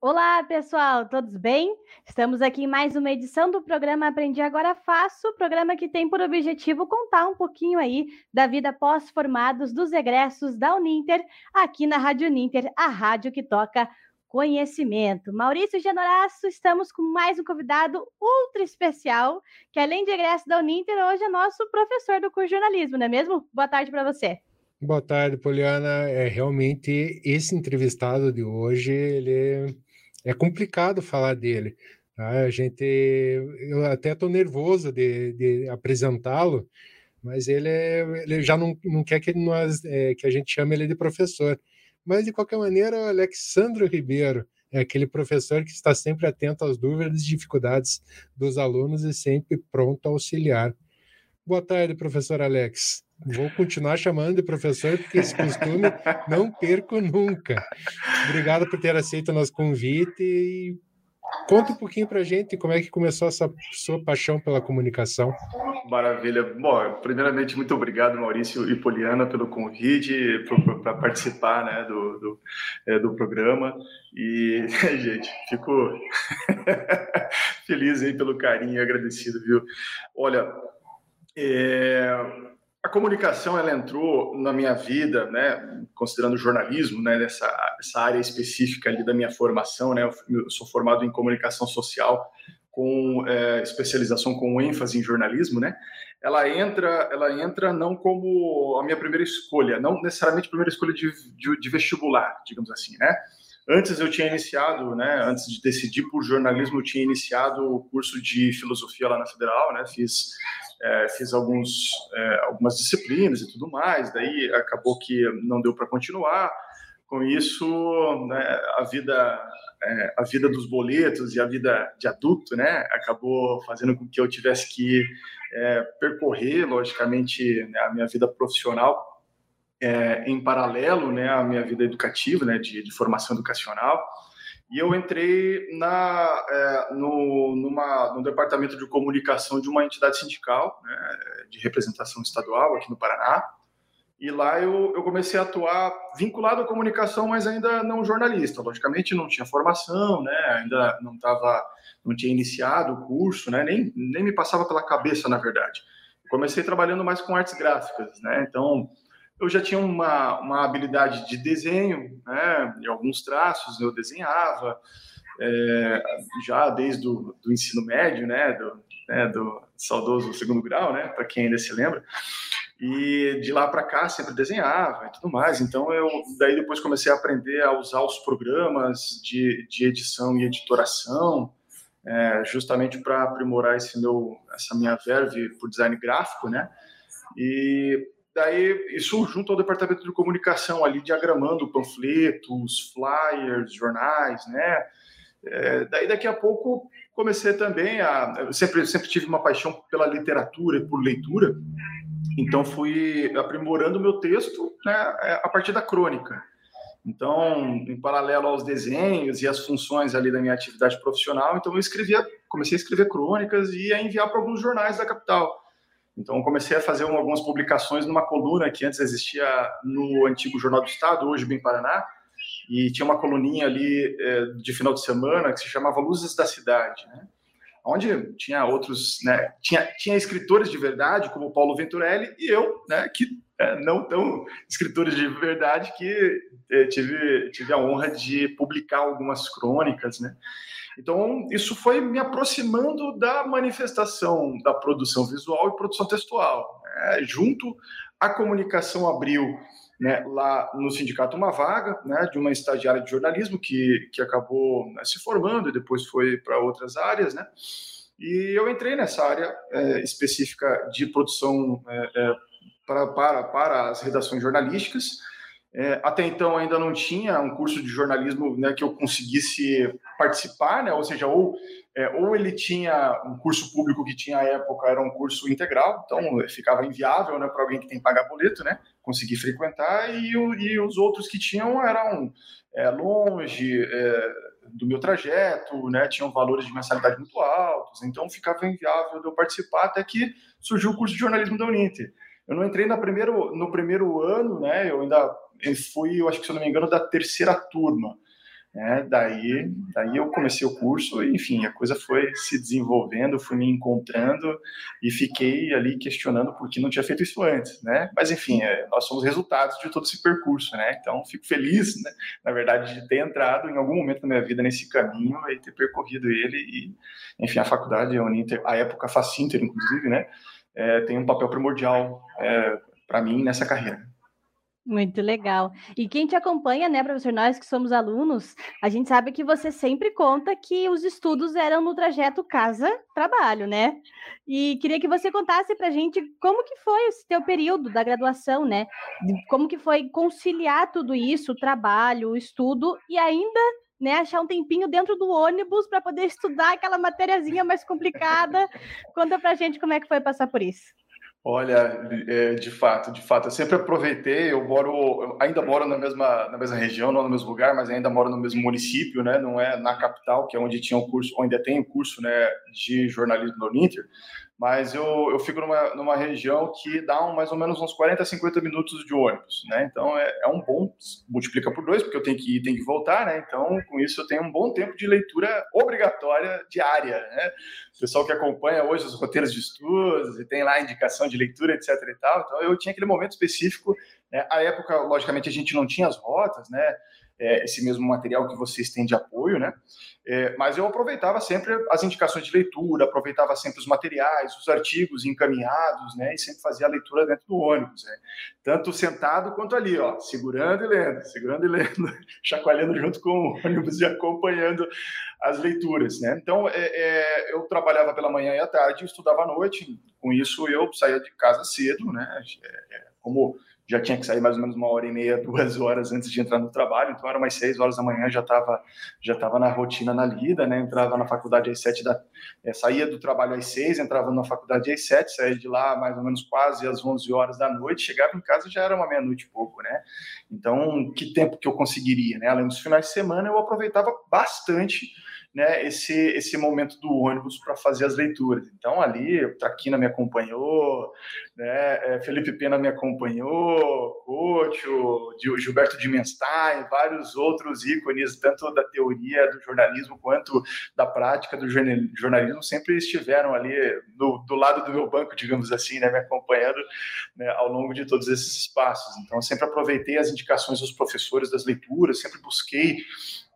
Olá, pessoal, todos bem? Estamos aqui em mais uma edição do programa Aprendi Agora Faço, programa que tem por objetivo contar um pouquinho aí da vida pós-formados dos egressos da Uninter, aqui na Rádio Uninter, a rádio que toca conhecimento. Maurício Genoraço, estamos com mais um convidado ultra especial, que além de egresso da Uninter, hoje é nosso professor do curso de jornalismo, não é mesmo? Boa tarde para você. Boa tarde, Poliana. É realmente esse entrevistado de hoje, ele é complicado falar dele. Tá? A gente, eu até estou nervoso de, de apresentá-lo, mas ele, é, ele já não, não quer que, nós, é, que a gente chame ele de professor. Mas, de qualquer maneira, o Alexandro Ribeiro é aquele professor que está sempre atento às dúvidas e dificuldades dos alunos e sempre pronto a auxiliar. Boa tarde, professor Alex. Vou continuar chamando de professor, porque esse costume não perco nunca. Obrigado por ter aceito o nosso convite e conta um pouquinho para a gente como é que começou essa sua paixão pela comunicação. Maravilha. Bom, primeiramente, muito obrigado, Maurício e Poliana, pelo convite para participar né, do, do, é, do programa. E, gente, fico feliz aí pelo carinho e agradecido, viu? Olha, é, a comunicação ela entrou na minha vida, né, considerando o jornalismo, né, nessa essa área específica ali da minha formação, né, eu sou formado em comunicação social com é, especialização com ênfase em jornalismo, né, ela entra, ela entra não como a minha primeira escolha, não necessariamente a primeira escolha de, de, de vestibular, digamos assim, né. Antes eu tinha iniciado, né, antes de decidir por jornalismo, eu tinha iniciado o curso de filosofia lá na Federal, né, fiz é, fiz alguns, é, algumas disciplinas e tudo mais, daí acabou que não deu para continuar. Com isso, né, a vida é, a vida dos boletos e a vida de adulto, né, acabou fazendo com que eu tivesse que é, percorrer, logicamente, né, a minha vida profissional é, em paralelo, né, à minha vida educativa, né, de, de formação educacional. E eu entrei na, é, no, numa, no departamento de comunicação de uma entidade sindical, né, de representação estadual aqui no Paraná. E lá eu, eu comecei a atuar vinculado à comunicação, mas ainda não jornalista. Logicamente não tinha formação, né, ainda não tava, não tinha iniciado o curso, né, nem, nem me passava pela cabeça, na verdade. comecei trabalhando mais com artes gráficas, né, então eu já tinha uma, uma habilidade de desenho, né, de alguns traços eu desenhava, é, já desde o do ensino médio, né, do, né, do saudoso segundo grau, né, para quem ainda se lembra, e de lá para cá sempre desenhava e tudo mais, então eu daí depois comecei a aprender a usar os programas de, de edição e editoração, é, justamente para aprimorar esse meu, essa minha verve por design gráfico, né, e daí isso junto ao departamento de comunicação ali diagramando panfletos, flyers, jornais, né? É, daí daqui a pouco comecei também a eu sempre sempre tive uma paixão pela literatura e por leitura, então fui aprimorando meu texto né, é, a partir da crônica. Então, em paralelo aos desenhos e às funções ali da minha atividade profissional, então eu escrevia, comecei a escrever crônicas e a enviar para alguns jornais da capital. Então, comecei a fazer algumas publicações numa coluna que antes existia no antigo Jornal do Estado, hoje Bem Paraná, e tinha uma coluninha ali é, de final de semana que se chamava Luzes da Cidade, né? Onde tinha outros, né, tinha, tinha escritores de verdade, como Paulo Venturelli, e eu, né, que é, não tão escritores de verdade, que é, tive, tive a honra de publicar algumas crônicas, né, então, isso foi me aproximando da manifestação da produção visual e produção textual. Né? Junto, a comunicação abriu né, lá no sindicato uma vaga né, de uma estagiária de jornalismo que, que acabou né, se formando e depois foi para outras áreas, né? E eu entrei nessa área é, específica de produção é, é, para, para, para as redações jornalísticas. É, até então ainda não tinha um curso de jornalismo né, que eu conseguisse participar, né, ou seja, ou, é, ou ele tinha um curso público que tinha à época era um curso integral, então ficava inviável né, para alguém que tem que pagar boleto, né, conseguir frequentar, e, e os outros que tinham eram é, longe é, do meu trajeto, né, tinham valores de mensalidade muito altos, então ficava inviável de eu participar até que surgiu o curso de jornalismo da Uninter. Eu não entrei no primeiro, no primeiro ano, né? Eu ainda fui, eu acho que se eu não me engano, da terceira turma. É, daí, daí eu comecei o curso enfim, a coisa foi se desenvolvendo, fui me encontrando e fiquei ali questionando por que não tinha feito isso antes, né? Mas, enfim, é, nós somos resultados de todo esse percurso, né? Então, fico feliz, né, na verdade, de ter entrado em algum momento da minha vida nesse caminho e ter percorrido ele e, enfim, a faculdade, a Uninter, a época Facinter, inclusive, né? É, tem um papel primordial é, para mim nessa carreira. Muito legal. E quem te acompanha, né, professor, nós que somos alunos, a gente sabe que você sempre conta que os estudos eram no trajeto casa-trabalho, né? E queria que você contasse para a gente como que foi esse teu período da graduação, né? Como que foi conciliar tudo isso, o trabalho, o estudo e ainda né, achar um tempinho dentro do ônibus para poder estudar aquela matériazinha mais complicada. Conta para a gente como é que foi passar por isso. Olha, é, de fato, de fato, eu sempre aproveitei. Eu moro, eu ainda moro na mesma, na mesma região, não no mesmo lugar, mas ainda moro no mesmo município, né? Não é na capital, que é onde tinha o curso, onde tem o curso, né, de jornalismo no Uninter mas eu, eu fico numa, numa região que dá um, mais ou menos uns 40, 50 minutos de ônibus, né? Então é, é, um bom, multiplica por dois, porque eu tenho que ir, tenho que voltar, né? Então com isso eu tenho um bom tempo de leitura obrigatória diária, né? O pessoal que acompanha hoje os roteiros de estudos e tem lá indicação de leitura, etc e tal, então eu tinha aquele momento específico, né? A época, logicamente, a gente não tinha as rotas, né? É, esse mesmo material que vocês têm de apoio, né? É, mas eu aproveitava sempre as indicações de leitura, aproveitava sempre os materiais, os artigos encaminhados, né? E sempre fazia a leitura dentro do ônibus, né? tanto sentado quanto ali, ó, segurando e lendo, segurando e lendo, chacoalhando junto com o ônibus e acompanhando as leituras, né? Então, é, é, eu trabalhava pela manhã e à tarde, estudava à noite. Com isso, eu saía de casa cedo, né? É, é, como já tinha que sair mais ou menos uma hora e meia, duas horas antes de entrar no trabalho, então era umas seis horas da manhã, já estava já tava na rotina na lida, né? Entrava na faculdade às sete da. É, saía do trabalho às seis, entrava na faculdade às sete, saía de lá mais ou menos quase às onze horas da noite, chegava em casa já era uma meia-noite e pouco, né? Então, que tempo que eu conseguiria, né? Além dos finais de semana, eu aproveitava bastante né, esse, esse momento do ônibus para fazer as leituras. Então, ali, Traquina me acompanhou, né, é, Felipe Pena me acompanhou, Cocho, Gilberto de Menstein, vários outros ícones, tanto da teoria do jornalismo quanto da prática do jornalismo, sempre estiveram ali do, do lado do meu banco, digamos assim, né, me acompanhando né, ao longo de todos esses espaços. Então, sempre aproveitei as indicações dos professores das leituras, sempre busquei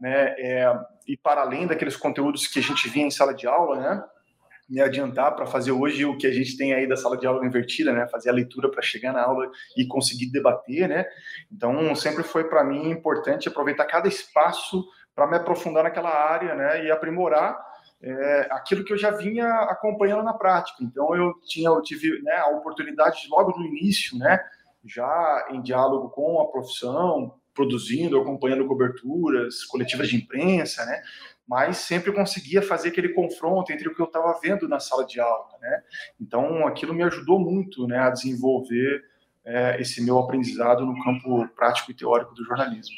né, é, e para além daqueles conteúdos que a gente via em sala de aula, né, me adiantar para fazer hoje o que a gente tem aí da sala de aula invertida, né, fazer a leitura para chegar na aula e conseguir debater, né. Então sempre foi para mim importante aproveitar cada espaço para me aprofundar naquela área, né, e aprimorar é, aquilo que eu já vinha acompanhando na prática. Então eu tinha, eu tive né, a oportunidade logo no início, né, já em diálogo com a profissão, produzindo, acompanhando coberturas, coletivas de imprensa, né? Mas sempre conseguia fazer aquele confronto entre o que eu estava vendo na sala de aula, né? Então, aquilo me ajudou muito, né, a desenvolver é, esse meu aprendizado no campo prático e teórico do jornalismo.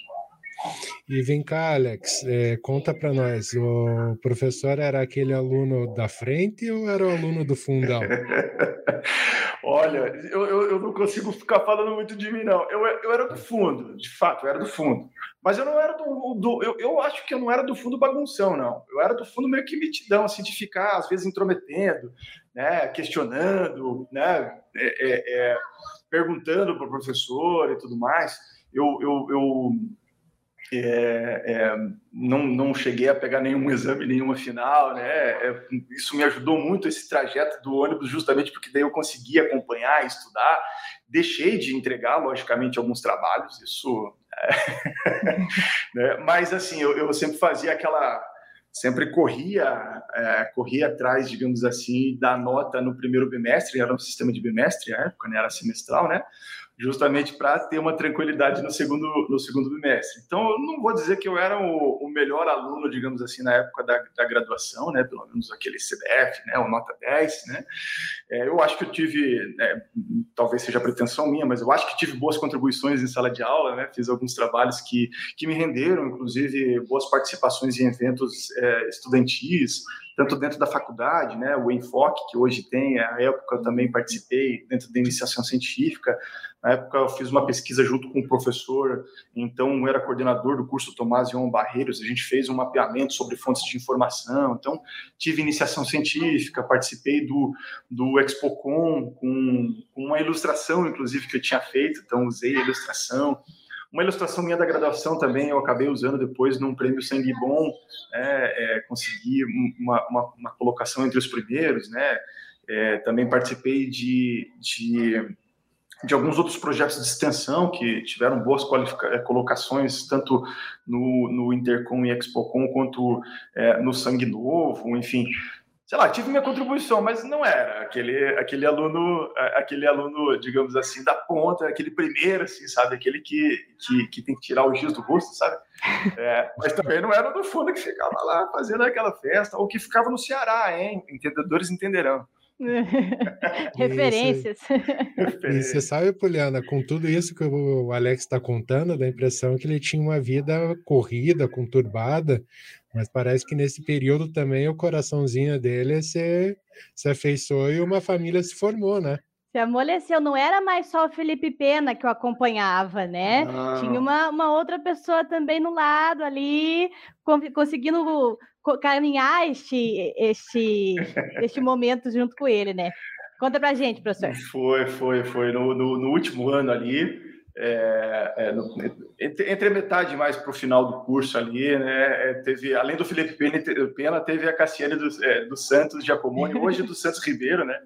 E vem cá, Alex, é, conta para nós, o professor era aquele aluno da frente ou era o aluno do fundão? Olha, eu, eu, eu, não consigo ficar falando muito de mim, não. Eu, eu era do fundo, de fato, eu era do fundo. Mas eu não era do. do eu, eu acho que eu não era do fundo bagunção, não. Eu era do fundo meio que mitidão, assim, de ficar, às vezes, intrometendo, né, questionando, né, é, é, é, perguntando para o professor e tudo mais. Eu, eu, eu é, é, não, não cheguei a pegar nenhum exame, nenhuma final, né? É, isso me ajudou muito esse trajeto do ônibus, justamente porque daí eu consegui acompanhar, estudar. Deixei de entregar, logicamente, alguns trabalhos, isso. É, né? Mas assim, eu, eu, sempre fazia aquela, sempre corria, é, corria atrás, digamos assim, da nota no primeiro bimestre. Era um sistema de bimestre, na época, né? Era semestral, né? Justamente para ter uma tranquilidade no segundo, no segundo bimestre. Então, eu não vou dizer que eu era o, o melhor aluno, digamos assim, na época da, da, graduação, né, pelo menos aquele CDF, né, o nota 10, né, é, eu acho que eu tive, né, talvez seja pretensão minha, mas eu acho que tive boas contribuições em sala de aula, né, fiz alguns trabalhos que, que me renderam, inclusive, boas participações em eventos é, estudantis, tanto dentro da faculdade, né, o enfoque que hoje tem, a época eu também participei dentro da iniciação científica, na época eu fiz uma pesquisa junto com um professor, então era coordenador do curso Tomás João Barreiros, a gente fez um mapeamento sobre fontes de informação, então tive iniciação científica, participei do, do ExpoCon com, com uma ilustração, inclusive, que eu tinha feito, então usei a ilustração, uma ilustração minha da graduação também eu acabei usando depois num prêmio Sangue Bom, é, é, consegui uma, uma, uma, colocação entre os primeiros, né? É, também participei de, de, de, alguns outros projetos de extensão que tiveram boas é, colocações, tanto no, no Intercom e Expocom, quanto é, no Sangue Novo, enfim sei lá, tive minha contribuição, mas não era aquele, aquele aluno, aquele aluno, digamos assim, da ponta, aquele primeiro, assim, sabe, aquele que, que, que tem que tirar o giz do rosto, sabe? É, mas também não era do fundo que ficava lá fazendo aquela festa, ou que ficava no Ceará, hein? Entendedores entenderão. Referências. E você sabe, Poliana, com tudo isso que o Alex está contando, dá a impressão que ele tinha uma vida corrida, conturbada, mas parece que nesse período também o coraçãozinho dele se, se afeiçoou e uma família se formou, né? Se amoleceu, não era mais só o Felipe Pena que o acompanhava, né? Não. Tinha uma, uma outra pessoa também no lado ali, conseguindo caminhar este, este, este momento junto com ele, né? Conta pra gente, professor. Foi, foi, foi. No, no, no último ano ali, é, é, no, entre, entre, a metade mais para o final do curso ali, né, é, teve, além do Felipe Pena, teve a Cassiane dos é, do Santos Giacomoni, hoje do Santos Ribeiro, né,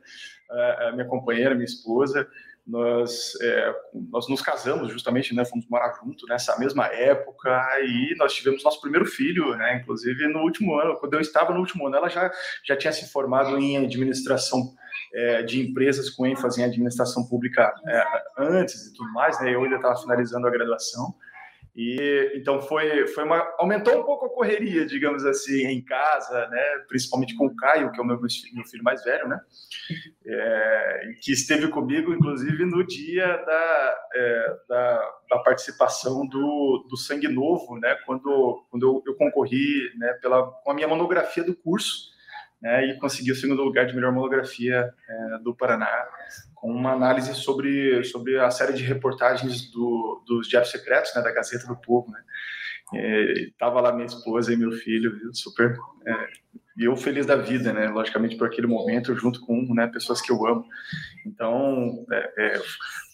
a, minha companheira, minha esposa, nós, é, nós nos casamos justamente, né, fomos morar junto nessa mesma época e nós tivemos nosso primeiro filho, né, inclusive no último ano, quando eu estava no último ano, ela já, já tinha se formado em administração é, de empresas com ênfase em administração pública é, antes e tudo mais, né? Eu ainda estava finalizando a graduação. E então foi foi uma aumentou um pouco a correria, digamos assim, em casa, né? Principalmente com o Caio, que é o meu, meu filho mais velho, né? É, que esteve comigo, inclusive, no dia da, é, da, da, participação do, do Sangue Novo, né? Quando quando eu, eu concorri, né? Pela com a minha monografia do curso né, e consegui o segundo lugar de melhor monografia é, do Paraná, com uma análise sobre, sobre a série de reportagens do, dos Diários Secretos, né, da Gazeta do Povo. Né. Estava lá minha esposa e meu filho, viu, super. É, e eu feliz da vida, né? Logicamente por aquele momento, junto com né, pessoas que eu amo. Então, é, é,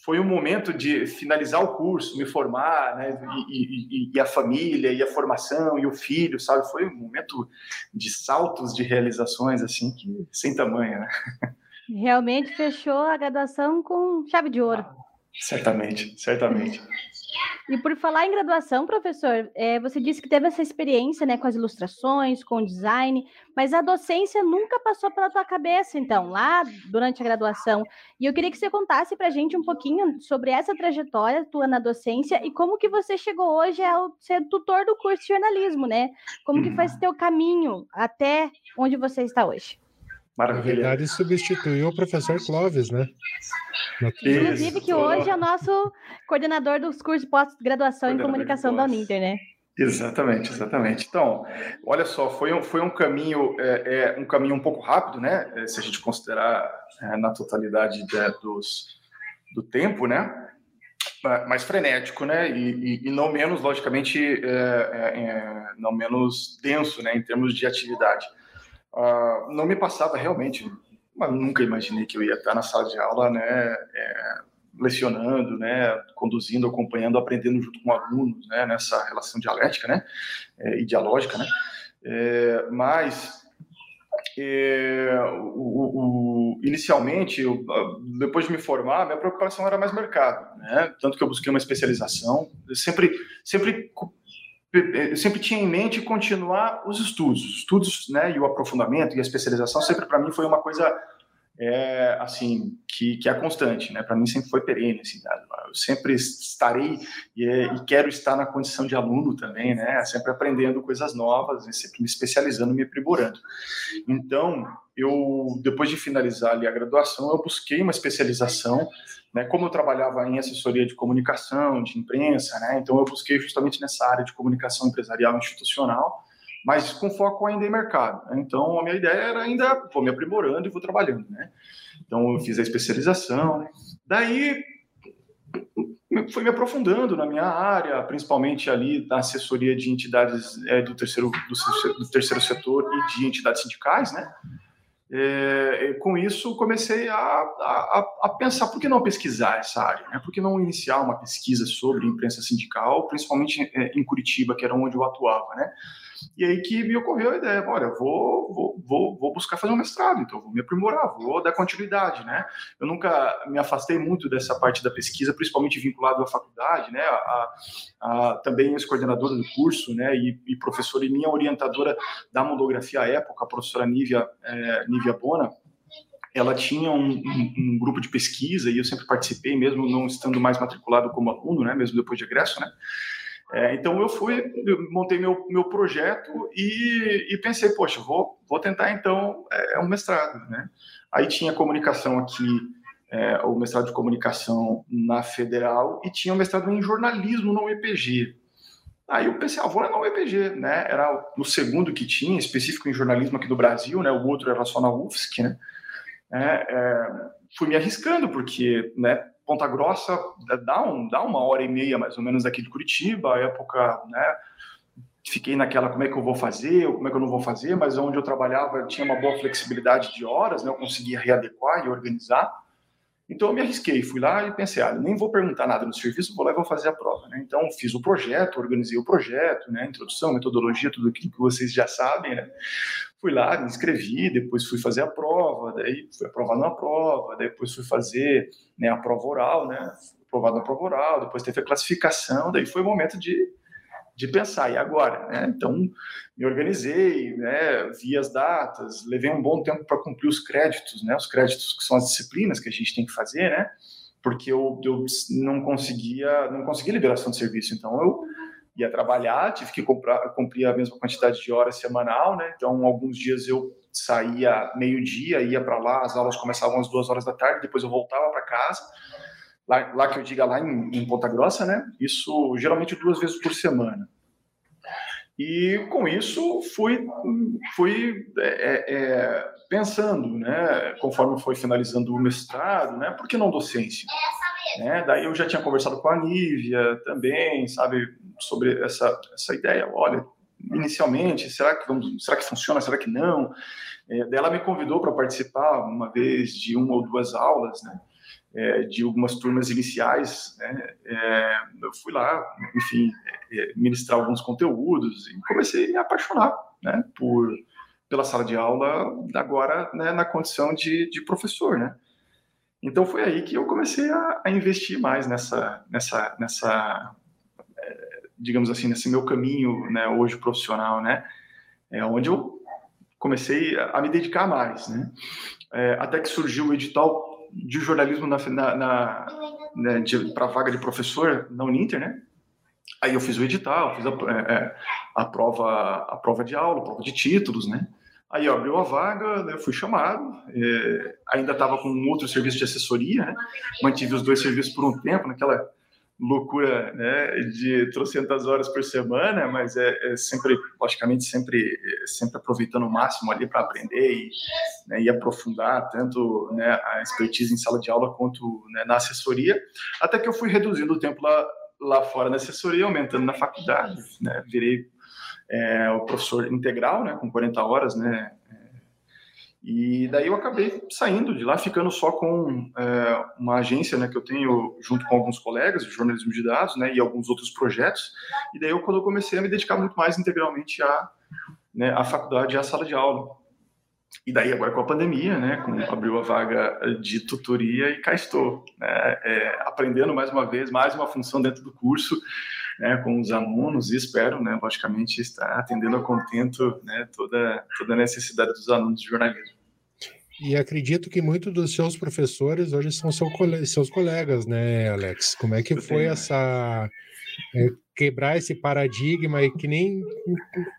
foi um momento de finalizar o curso, me formar, né? E, e, e, a família, e a formação, e o filho, sabe? Foi um momento de saltos de realizações, assim, que sem tamanho, né? Realmente fechou a graduação com chave de ouro. Ah, certamente, certamente. E por falar em graduação, professor, é, você disse que teve essa experiência né, com as ilustrações, com o design, mas a docência nunca passou pela tua cabeça, então, lá durante a graduação. E eu queria que você contasse para a gente um pouquinho sobre essa trajetória tua na docência e como que você chegou hoje ao ser tutor do curso de jornalismo, né? Como que foi esse teu caminho até onde você está hoje? Maravilha. Na verdade, substituiu o professor Clóvis, né? Inclusive, que hoje é o nosso coordenador dos cursos de pós-graduação em comunicação da Uninter, né? Exatamente, exatamente. Então, olha só, foi um, foi um caminho é, é um caminho um pouco rápido, né? É, se a gente considerar é, na totalidade de, dos, do tempo, né? mais frenético, né? E, e, e não menos, logicamente, é, é, não menos denso, né? Em termos de atividade. Uh, não me passava realmente, mas nunca imaginei que eu ia estar na sala de aula, né, é, lecionando, né, conduzindo, acompanhando, aprendendo junto com alunos, né, nessa relação dialética, né, é, e dialógica, né, é, mas é, o, o, inicialmente, eu, depois de me formar, minha preocupação era mais mercado, né, tanto que eu busquei uma especialização, sempre, sempre eu sempre tinha em mente continuar os estudos, os estudos, né, e o aprofundamento e a especialização sempre para mim foi uma coisa é, assim que, que é constante, né? Para mim sempre foi perene, assim, né? eu sempre estarei e, é, e, quero estar na condição de aluno também, né? Sempre aprendendo coisas novas, sempre me especializando, me aprimorando. Então, eu depois de finalizar ali a graduação, eu busquei uma especialização né, como eu trabalhava em assessoria de comunicação, de imprensa, né, então eu busquei justamente nessa área de comunicação empresarial institucional, mas com foco ainda em mercado. Né? Então, a minha ideia era ainda, vou me aprimorando e vou trabalhando, né? Então, eu fiz a especialização. Daí, fui me aprofundando na minha área, principalmente ali na assessoria de entidades é, do, terceiro, do, do, terceiro setor e de entidades sindicais, né? É, com isso, comecei a, a, a, pensar por que não pesquisar essa área, né? por que não iniciar uma pesquisa sobre imprensa sindical, principalmente é, em Curitiba, que era onde eu atuava, né? E aí que me ocorreu a ideia, olha, vou, vou, vou, vou buscar fazer um mestrado, então vou me aprimorar, vou dar continuidade, né? Eu nunca me afastei muito dessa parte da pesquisa, principalmente vinculado à faculdade, né? A, a, também ex-coordenadora do curso, né? E, e, professora e minha orientadora da monografia à época, a professora Nívia, é, Nívia Bona, ela tinha um, um, um, grupo de pesquisa e eu sempre participei, mesmo não estando mais matriculado como aluno, né, mesmo depois de egresso, né, é, então eu fui, eu montei meu, meu projeto e, e, pensei, poxa, vou, vou tentar então é, um mestrado, né? Aí tinha comunicação aqui, é, o mestrado de comunicação na Federal e tinha o mestrado em jornalismo na UEPG. Aí eu pensei, ah, vou na UEPG, né? Era o segundo que tinha, específico em jornalismo aqui do Brasil, né? O outro era só na UFSC, né? É, é, fui me arriscando, porque, né? Ponta Grossa dá, um, dá uma hora e meia mais ou menos daqui de Curitiba, época, né? Fiquei naquela como é que eu vou fazer, como é que eu não vou fazer, mas onde eu trabalhava tinha uma boa flexibilidade de horas, né? Eu conseguia readequar e organizar. Então eu me arrisquei, fui lá e pensei, ah, nem vou perguntar nada no serviço, vou lá e vou fazer a prova, né? Então fiz o projeto, organizei o projeto, né? Introdução, metodologia, tudo aquilo que vocês já sabem, né? Fui lá, me inscrevi, depois fui fazer a prova, daí fui aprovado na prova, depois fui fazer né, a prova oral, né? Aprovado na prova oral, depois teve a classificação, daí foi o momento de, de pensar, e agora? Né? Então, me organizei, né, vi as datas, levei um bom tempo para cumprir os créditos, né, os créditos que são as disciplinas que a gente tem que fazer, né, porque eu, eu não conseguia, não conseguia liberação de serviço, então eu ia trabalhar, tive que comprar, cumprir a mesma quantidade de horas semanal, né? Então, alguns dias eu saía meio-dia, ia para lá, as aulas começavam às duas horas da tarde, depois eu voltava para casa. Lá, lá, que eu diga lá em, em, Ponta Grossa, né? Isso geralmente duas vezes por semana. E com isso fui, fui é, é, é pensando, né? Conforme foi finalizando o mestrado, né? Por que não docência? Né? Daí eu já tinha conversado com a Nívia também, sabe, sobre essa, essa ideia. Olha, inicialmente, será que, vamos, será que funciona, será que não? É, ela me convidou para participar uma vez de uma ou duas aulas, né? É, de algumas turmas iniciais, né? É, eu fui lá, enfim, é, ministrar alguns conteúdos e comecei a me apaixonar, né? Por pela sala de aula agora, né? Na condição de, de professor, né? Então foi aí que eu comecei a, a investir mais nessa, nessa, nessa, é, digamos assim, nesse meu caminho, né, hoje profissional, né, é onde eu comecei a, a me dedicar mais, né, é, até que surgiu o edital de jornalismo na, na, na né, para vaga de professor na Uninter, né, aí eu fiz o edital, fiz a, é, é, a prova, a prova de aula, a prova de títulos, né, Aí abriu a vaga, né, fui chamado, é, ainda estava com um outro serviço de assessoria, né, mantive os dois serviços por um tempo, naquela loucura né, de trocentas horas por semana, mas é, é sempre, logicamente, sempre, sempre aproveitando o máximo ali para aprender e, né, e, aprofundar tanto né, a expertise em sala de aula quanto né, na assessoria, até que eu fui reduzindo o tempo lá, lá fora na assessoria, aumentando na faculdade, né, virei é, o professor integral, né, com 40 horas, né, é, e daí eu acabei saindo de lá, ficando só com é, uma agência, né, que eu tenho junto com alguns colegas de jornalismo de dados, né, e alguns outros projetos, e daí eu, quando eu comecei a me dedicar muito mais integralmente à, né, à faculdade e à sala de aula. E daí agora com a pandemia, né, com, abriu a vaga de tutoria e cá estou, né, é, aprendendo mais uma vez, mais uma função dentro do curso, né, com os alunos e espero, né, logicamente, estar atendendo a contento né, toda, toda a necessidade dos alunos de jornalismo. E acredito que muitos dos seus professores hoje são seu, seus colegas, né, Alex? Como é que foi essa, é, quebrar esse paradigma e que nem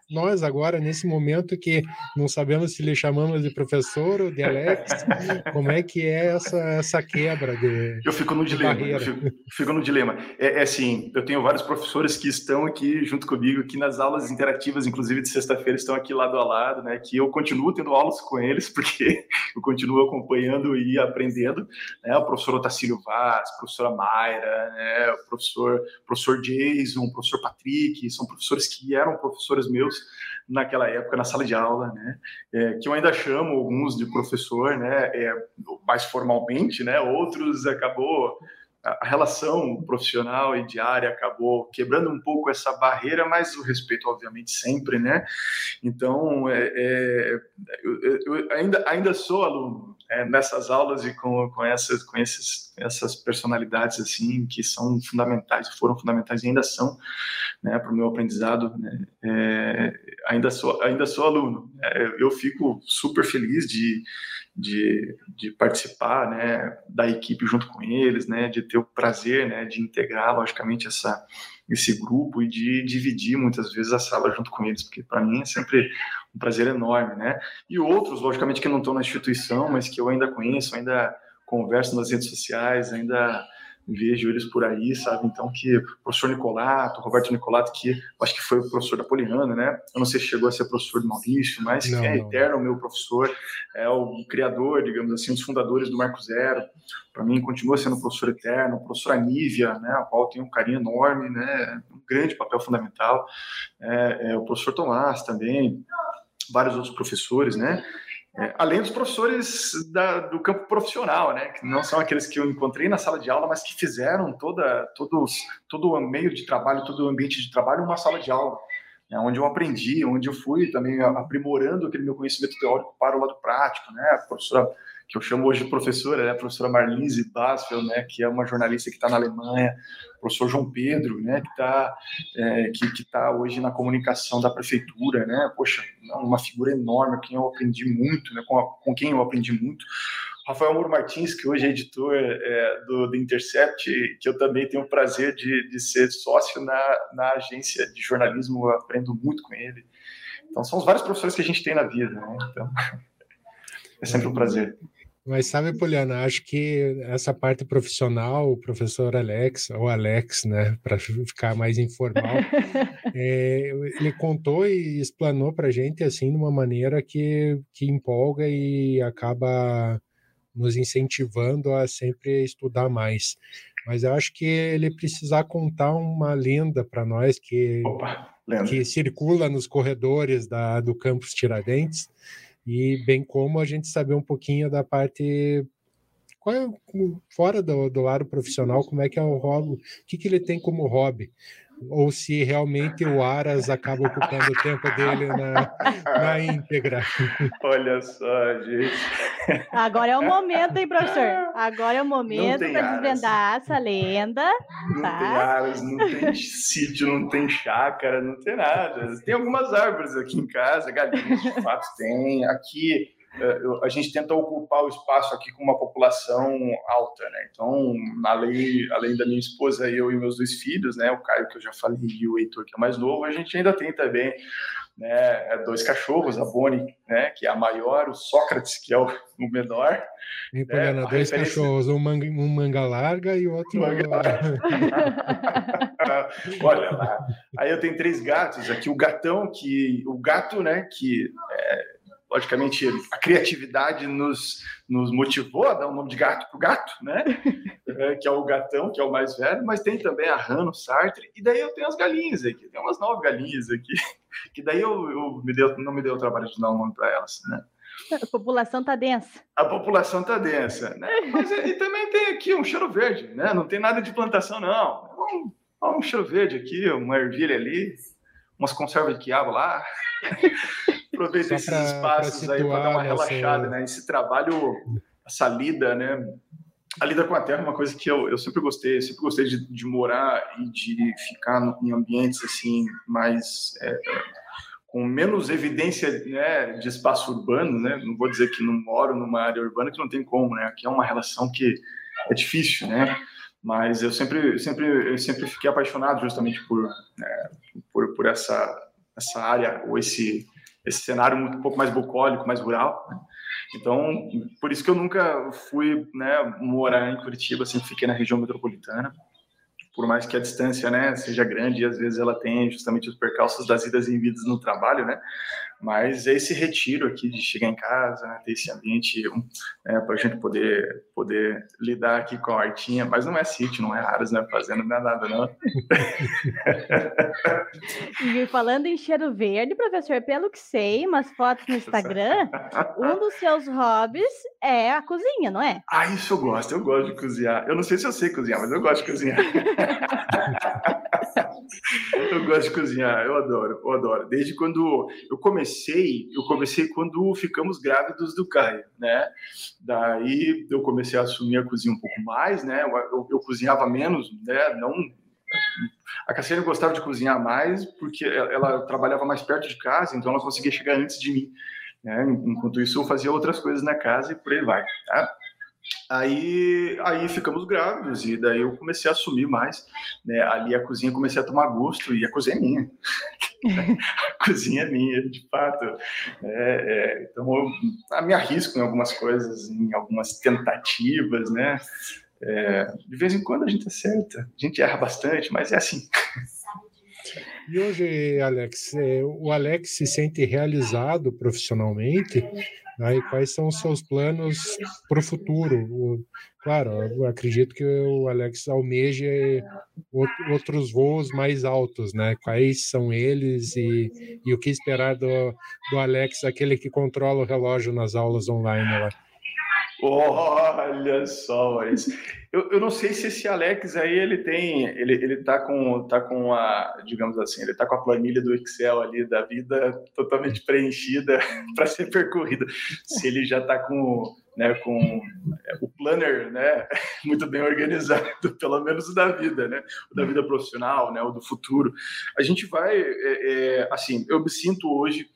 nós agora, nesse momento que não sabemos se lhe chamamos de professor ou de Alex, como é que é essa, essa quebra de Eu fico no dilema, eu fico, fico, no dilema. É, é, assim, eu tenho vários professores que estão aqui junto comigo, aqui nas aulas interativas, inclusive de sexta-feira, estão aqui lado a lado, né, que eu continuo tendo aulas com eles, porque eu continuo acompanhando e aprendendo, né, o professor Otacílio Vaz, professora Mayra, né, o professor, professor Jason, o professor Patrick, são professores que eram professores meus naquela época na sala de aula, né? É, que eu ainda chamo alguns de professor, né? É, mais formalmente, né? Outros acabou a relação profissional e diária acabou quebrando um pouco essa barreira, mas o respeito, obviamente, sempre, né? Então, é, é, eu, eu, ainda, ainda sou aluno é, nessas aulas e com, com, essas, com esses, essas personalidades, assim, que são fundamentais, foram fundamentais e ainda são, né, para o meu aprendizado, né? É, ainda, sou, ainda sou aluno. É, eu fico super feliz de de, de participar né, da equipe junto com eles, né, de ter o prazer né, de integrar, logicamente, essa, esse grupo e de dividir muitas vezes a sala junto com eles, porque para mim é sempre um prazer enorme. Né? E outros, logicamente, que não estão na instituição, mas que eu ainda conheço, ainda converso nas redes sociais, ainda vejo eles por aí, sabe? Então, que o professor Nicolato, Roberto Nicolato, que acho que foi o professor da Poliana, né? Eu não sei se chegou a ser professor de Maurício, mas não, que é não. eterno meu professor, é o criador, digamos assim, um dos fundadores do Marco Zero. Para mim, continua sendo um professor eterno, o professor Anívia, né? Ao qual tenho um carinho enorme, né? Um grande papel fundamental. É, é, o professor Tomás também, vários outros professores, né? É, além dos professores da, do campo profissional, né, que não são aqueles que eu encontrei na sala de aula, mas que fizeram toda, todos, todo o meio de trabalho, todo o ambiente de trabalho uma sala de aula, né, onde eu aprendi, onde eu fui também aprimorando aquele meu conhecimento teórico para o lado prático, né, a professora que eu chamo hoje de professora, né, a professora Marlise Basfel, né, que é uma jornalista que está na Alemanha, o professor João Pedro, né, que está é, que, que tá hoje na comunicação da prefeitura, né, poxa, uma figura enorme, quem eu aprendi muito, né, com, a, com quem eu aprendi muito, Rafael Muro Martins, que hoje é editor é, do, do, Intercept, que eu também tenho o prazer de, de ser sócio na, na agência de jornalismo, eu aprendo muito com ele. Então, são os vários professores que a gente tem na vida, né? Então, é sempre um prazer. Mas sabe, Poliana, acho que essa parte profissional, o professor Alex, ou Alex, né, para ficar mais informal, é, ele contou e explanou para a gente assim de uma maneira que, que empolga e acaba nos incentivando a sempre estudar mais. Mas eu acho que ele precisar contar uma lenda para nós que, Opa, que circula nos corredores da, do campus Tiradentes e bem como a gente saber um pouquinho da parte qual é, fora do, do lado profissional, como é que é o hobby, o que, que ele tem como hobby, ou se realmente o Aras acaba ocupando o tempo dele na, na íntegra. Olha só, gente. Agora é o momento, hein, professor? Agora é o momento para desvendar essa lenda. Não tá? tem aras, não tem sítio, não tem chácara, não tem nada. Tem algumas árvores aqui em casa, galinhas de fato tem. Aqui a gente tenta ocupar o espaço aqui com uma população alta, né? Então, além, além da minha esposa, eu e meus dois filhos, né? O Caio, que eu já falei, e o Heitor, que é mais novo, a gente ainda tem também né, dois cachorros, a Bonnie, né, que é a maior, o Sócrates, que é o, o menor. E, né, dois referência... cachorros, um manga, um manga larga e o outro... Manga larga. Olha lá. Aí eu tenho três gatos aqui, o gatão, que o gato, né, que é, logicamente, a criatividade nos, nos motivou a dar o um nome de gato para o gato, né? É, que é o gatão, que é o mais velho, mas tem também a Rano, Sartre, e daí eu tenho as galinhas aqui, tem umas nove galinhas aqui, que daí eu, eu me deu, não me deu o trabalho de dar um nome para elas, né? A população está densa. A população está densa, né? Mas e também tem aqui um cheiro verde, né? Não tem nada de plantação, não. Um, um cheiro verde aqui, uma ervilha ali, umas conservas de quiabo lá. Aproveita esses espaços pra aí para dar uma relaxada, né? Esse trabalho, essa lida, né? A lida com a terra é uma coisa que eu, eu sempre gostei, sempre gostei de, de morar e de ficar no, em ambientes assim mais é, com menos evidência né, de espaço urbano, né? Não vou dizer que não moro numa área urbana que não tem como, né? Aqui é uma relação que é difícil, né? mas eu sempre, sempre, eu sempre fiquei apaixonado justamente por, né, por, por essa, essa área ou esse, esse cenário um pouco mais bucólico, mais rural. Né? Então, por isso que eu nunca fui né, morar em Curitiba, sempre fiquei na região metropolitana por mais que a distância né, seja grande, e às vezes ela tem justamente os percalços das idas e vindas no trabalho, né? Mas é esse retiro aqui de chegar em casa, né, ter esse ambiente né, para a gente poder, poder lidar aqui com a hortinha, mas não é sítio, não é aras, não é fazenda, não é nada, não. e falando em cheiro verde, professor, pelo que sei, umas fotos no Instagram, um dos seus hobbies é a cozinha, não é? Ah, isso eu gosto, eu gosto de cozinhar. Eu não sei se eu sei cozinhar, mas eu gosto de cozinhar. eu gosto de cozinhar, eu adoro, eu adoro. Desde quando eu comecei, eu comecei quando ficamos grávidos do Caio, né? Daí eu comecei a assumir a cozinha um pouco mais, né? Eu, eu, eu cozinhava menos, né? Não a Cassiane gostava de cozinhar mais porque ela trabalhava mais perto de casa, então ela conseguia chegar antes de mim. Né? Enquanto isso, eu fazia outras coisas na casa e por aí vai. Tá? Aí, aí ficamos grávidos e daí eu comecei a assumir mais, né? Ali a cozinha comecei a tomar gosto e a cozinha é minha. a cozinha é minha, de fato. É, é, então eu, me arrisco em algumas coisas, em algumas tentativas, né? É, de vez em quando a gente acerta, a gente erra bastante, mas é assim. E hoje, Alex, é, o Alex se sente realizado profissionalmente? Né? E quais são os seus planos para o futuro? Claro, acredito que o Alex almeja outros voos mais altos, né? Quais são eles e, e o que esperar do, do Alex, aquele que controla o relógio nas aulas online lá? Olha só, mas eu, eu não sei se esse Alex aí ele tem, ele, ele tá com, tá com a, digamos assim, ele tá com a planilha do Excel ali da vida totalmente preenchida para ser percorrida. Se ele já tá com, né, com é, o planner, né, muito bem organizado, pelo menos o da vida, né, o da vida profissional, né, o do futuro. A gente vai, é, é, assim, eu me sinto hoje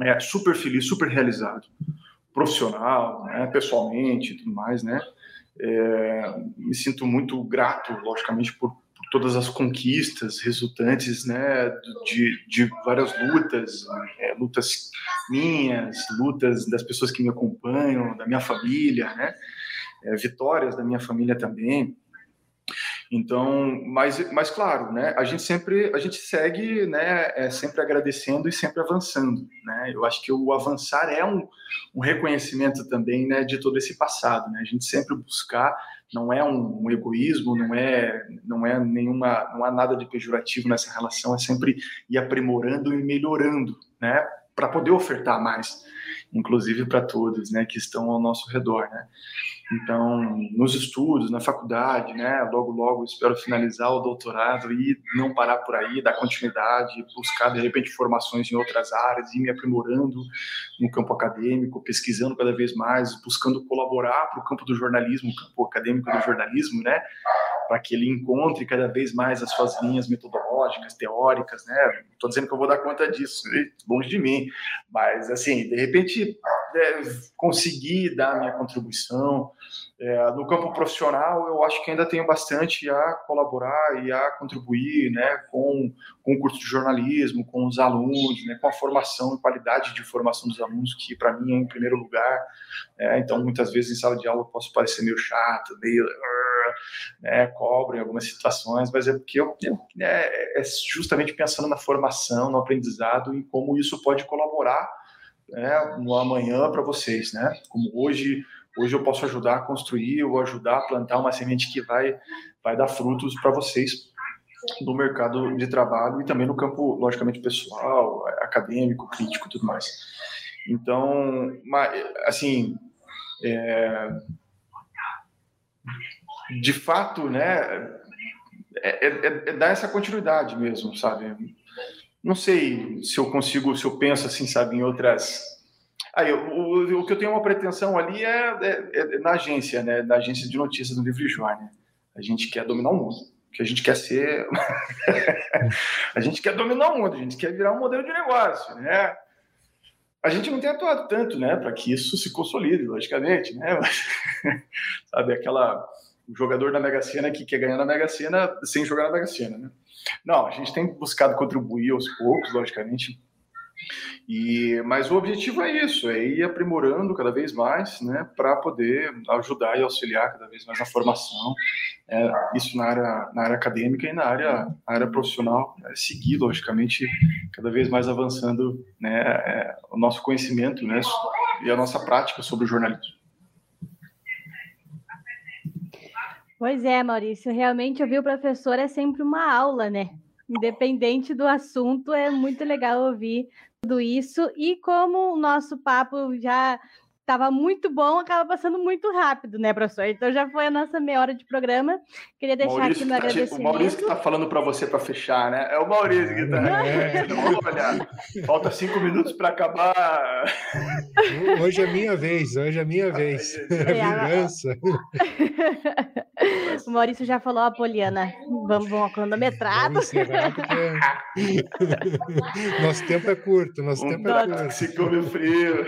é, super feliz, super realizado profissional, né, pessoalmente e tudo mais, né? É, me sinto muito grato, logicamente, por, por, todas as conquistas resultantes, né, de, de várias lutas, é, lutas minhas, lutas das pessoas que me acompanham, da minha família, né, é, vitórias da minha família também. Então, mas, mas claro, né, a gente sempre, a gente segue, né, é, sempre agradecendo e sempre avançando, né, eu acho que o avançar é um, um reconhecimento também, né, de todo esse passado, né, a gente sempre buscar, não é um, um, egoísmo, não é, não é nenhuma, não há nada de pejorativo nessa relação, é sempre ir aprimorando e melhorando, né, para poder ofertar mais, inclusive para todos, né, que estão ao nosso redor, né. Então, nos estudos, na faculdade, né, logo logo espero finalizar o doutorado e não parar por aí, dar continuidade, buscar de repente formações em outras áreas, e me aprimorando no campo acadêmico, pesquisando cada vez mais, buscando colaborar para o campo do jornalismo, o campo acadêmico do jornalismo, né, para que ele encontre cada vez mais as suas linhas metodológicas, teóricas, né? Estou dizendo que eu vou dar conta disso, longe de mim, mas assim, de repente é, conseguir dar a minha contribuição. É, no campo profissional, eu acho que ainda tenho bastante a colaborar e a contribuir né, com, com o curso de jornalismo, com os alunos, né, com a formação, qualidade de formação dos alunos, que para mim é em primeiro lugar. É, então, muitas vezes em sala de aula eu posso parecer meio chato, meio né, cobro em algumas situações, mas é porque eu, eu é, é justamente pensando na formação, no aprendizado e como isso pode colaborar no amanhã para vocês, né? Como hoje, hoje eu posso ajudar a construir ou ajudar a plantar uma semente que vai, vai dar frutos para vocês no mercado de trabalho e também no campo, logicamente, pessoal, acadêmico, crítico, tudo mais. Então, assim, é, de fato, né, é, é, é dar essa continuidade mesmo, sabe? Não sei se eu consigo, se eu penso assim, sabe, em outras. Aí, o, o que eu tenho uma pretensão ali é, é, é, na agência, né, da agência de notícias do Livre João, né? A gente quer dominar o mundo, que a gente quer ser, a gente quer dominar o mundo, a gente quer virar um modelo de negócio, né? A gente não tem atuado tanto, né, para que isso se consolide, logicamente, né? Mas, sabe aquela o jogador da Mega Sena que quer ganhar na Mega Sena sem jogar na Mega Sena, né? Não, a gente tem buscado contribuir aos poucos, logicamente, e, mas o objetivo é isso, é ir aprimorando cada vez mais, né, para poder ajudar e auxiliar cada vez mais na formação, é, isso na área, na área acadêmica e na área, área profissional, é, seguir, logicamente, cada vez mais avançando né, é, o nosso conhecimento né, e a nossa prática sobre o jornalismo. Pois é, Maurício, realmente ouvir o professor é sempre uma aula, né? Independente do assunto, é muito legal ouvir tudo isso. E como o nosso papo já estava muito bom, acaba passando muito rápido, né, professor? Então já foi a nossa meia hora de programa. Queria deixar Maurício aqui no tá, agradecimento. O Maurício que está falando para você para fechar, né? É o Maurício que está. É. Olha, falta cinco minutos para acabar. Hoje é minha vez, hoje é minha vez. É, é vingança. O Maurício já falou, a Poliana, vamos, vamos cronometrado. Vamos porque... nosso tempo é curto, nosso um tempo é curto. Se come frio.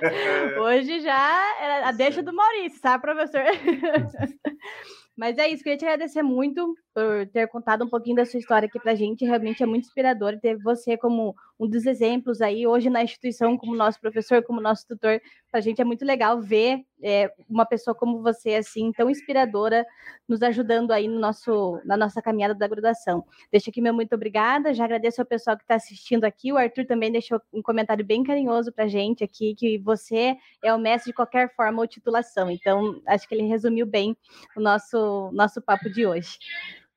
Hoje já é a deixa do Maurício, sabe, professor? Mas é isso, queria te agradecer muito por ter contado um pouquinho da sua história aqui para a gente. Realmente é muito inspirador ter você como um dos exemplos aí, hoje na instituição, como nosso professor, como nosso tutor. Para a gente é muito legal ver é, uma pessoa como você, assim, tão inspiradora, nos ajudando aí no nosso, na nossa caminhada da graduação. Deixa aqui meu muito obrigada, já agradeço ao pessoal que está assistindo aqui. O Arthur também deixou um comentário bem carinhoso para a gente aqui, que você é o mestre de qualquer forma ou titulação. Então, acho que ele resumiu bem o nosso, nosso papo de hoje.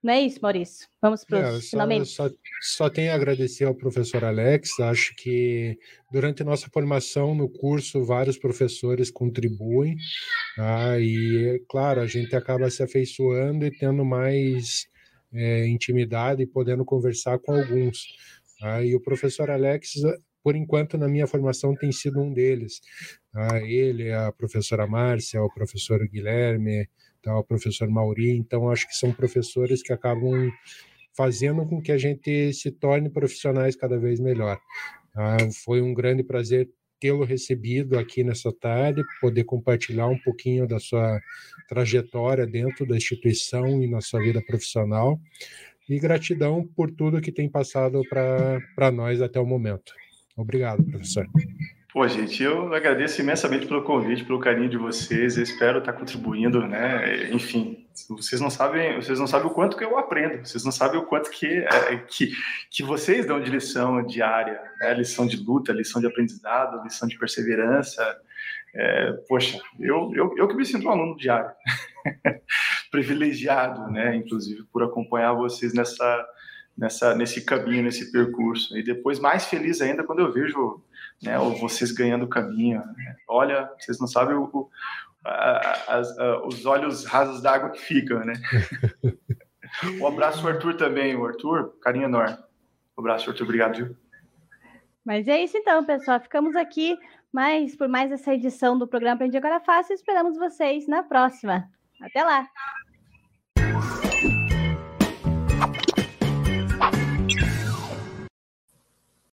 Não é isso, Maurício? Vamos para os é, finalmente. Só, só tenho a agradecer ao professor Alex. Acho que durante a nossa formação no curso, vários professores contribuem. Tá? E, claro, a gente acaba se afeiçoando e tendo mais é, intimidade e podendo conversar com alguns. Tá? E o professor Alex, por enquanto, na minha formação, tem sido um deles. Tá? Ele, a professora Márcia, o professor Guilherme, tá, o professor Mauri, então acho que são professores que acabam fazendo com que a gente se torne profissionais cada vez melhor. Tá? Foi um grande prazer tê-lo recebido aqui nessa tarde, poder compartilhar um pouquinho da sua trajetória dentro da instituição e na sua vida profissional. E gratidão por tudo que tem passado para nós até o momento. Obrigado, professor. Pô, gente, eu agradeço imensamente pelo convite, pelo carinho de vocês. Eu espero estar contribuindo, né? Enfim, vocês não sabem, vocês não sabem o quanto que eu aprendo. Vocês não sabem o quanto que é, que, que vocês dão de lição diária, né? Lição de luta, lição de aprendizado, lição de perseverança. É, poxa, eu, eu, eu que me sinto um aluno diário, privilegiado, né? Inclusive por acompanhar vocês nessa nessa nesse caminho, nesse percurso. E depois mais feliz ainda quando eu vejo né, ou vocês ganhando caminho. Né? Olha, vocês não sabem o, o a, a, a, os olhos rasos d'água que ficam, né? um abraço ao Arthur também, o Arthur, carinho enorme. Um abraço, Arthur, obrigado, viu? Mas é isso então, pessoal. Ficamos aqui mais por mais essa edição do programa Aprendi Agora Fácil. Esperamos vocês na próxima. Até lá!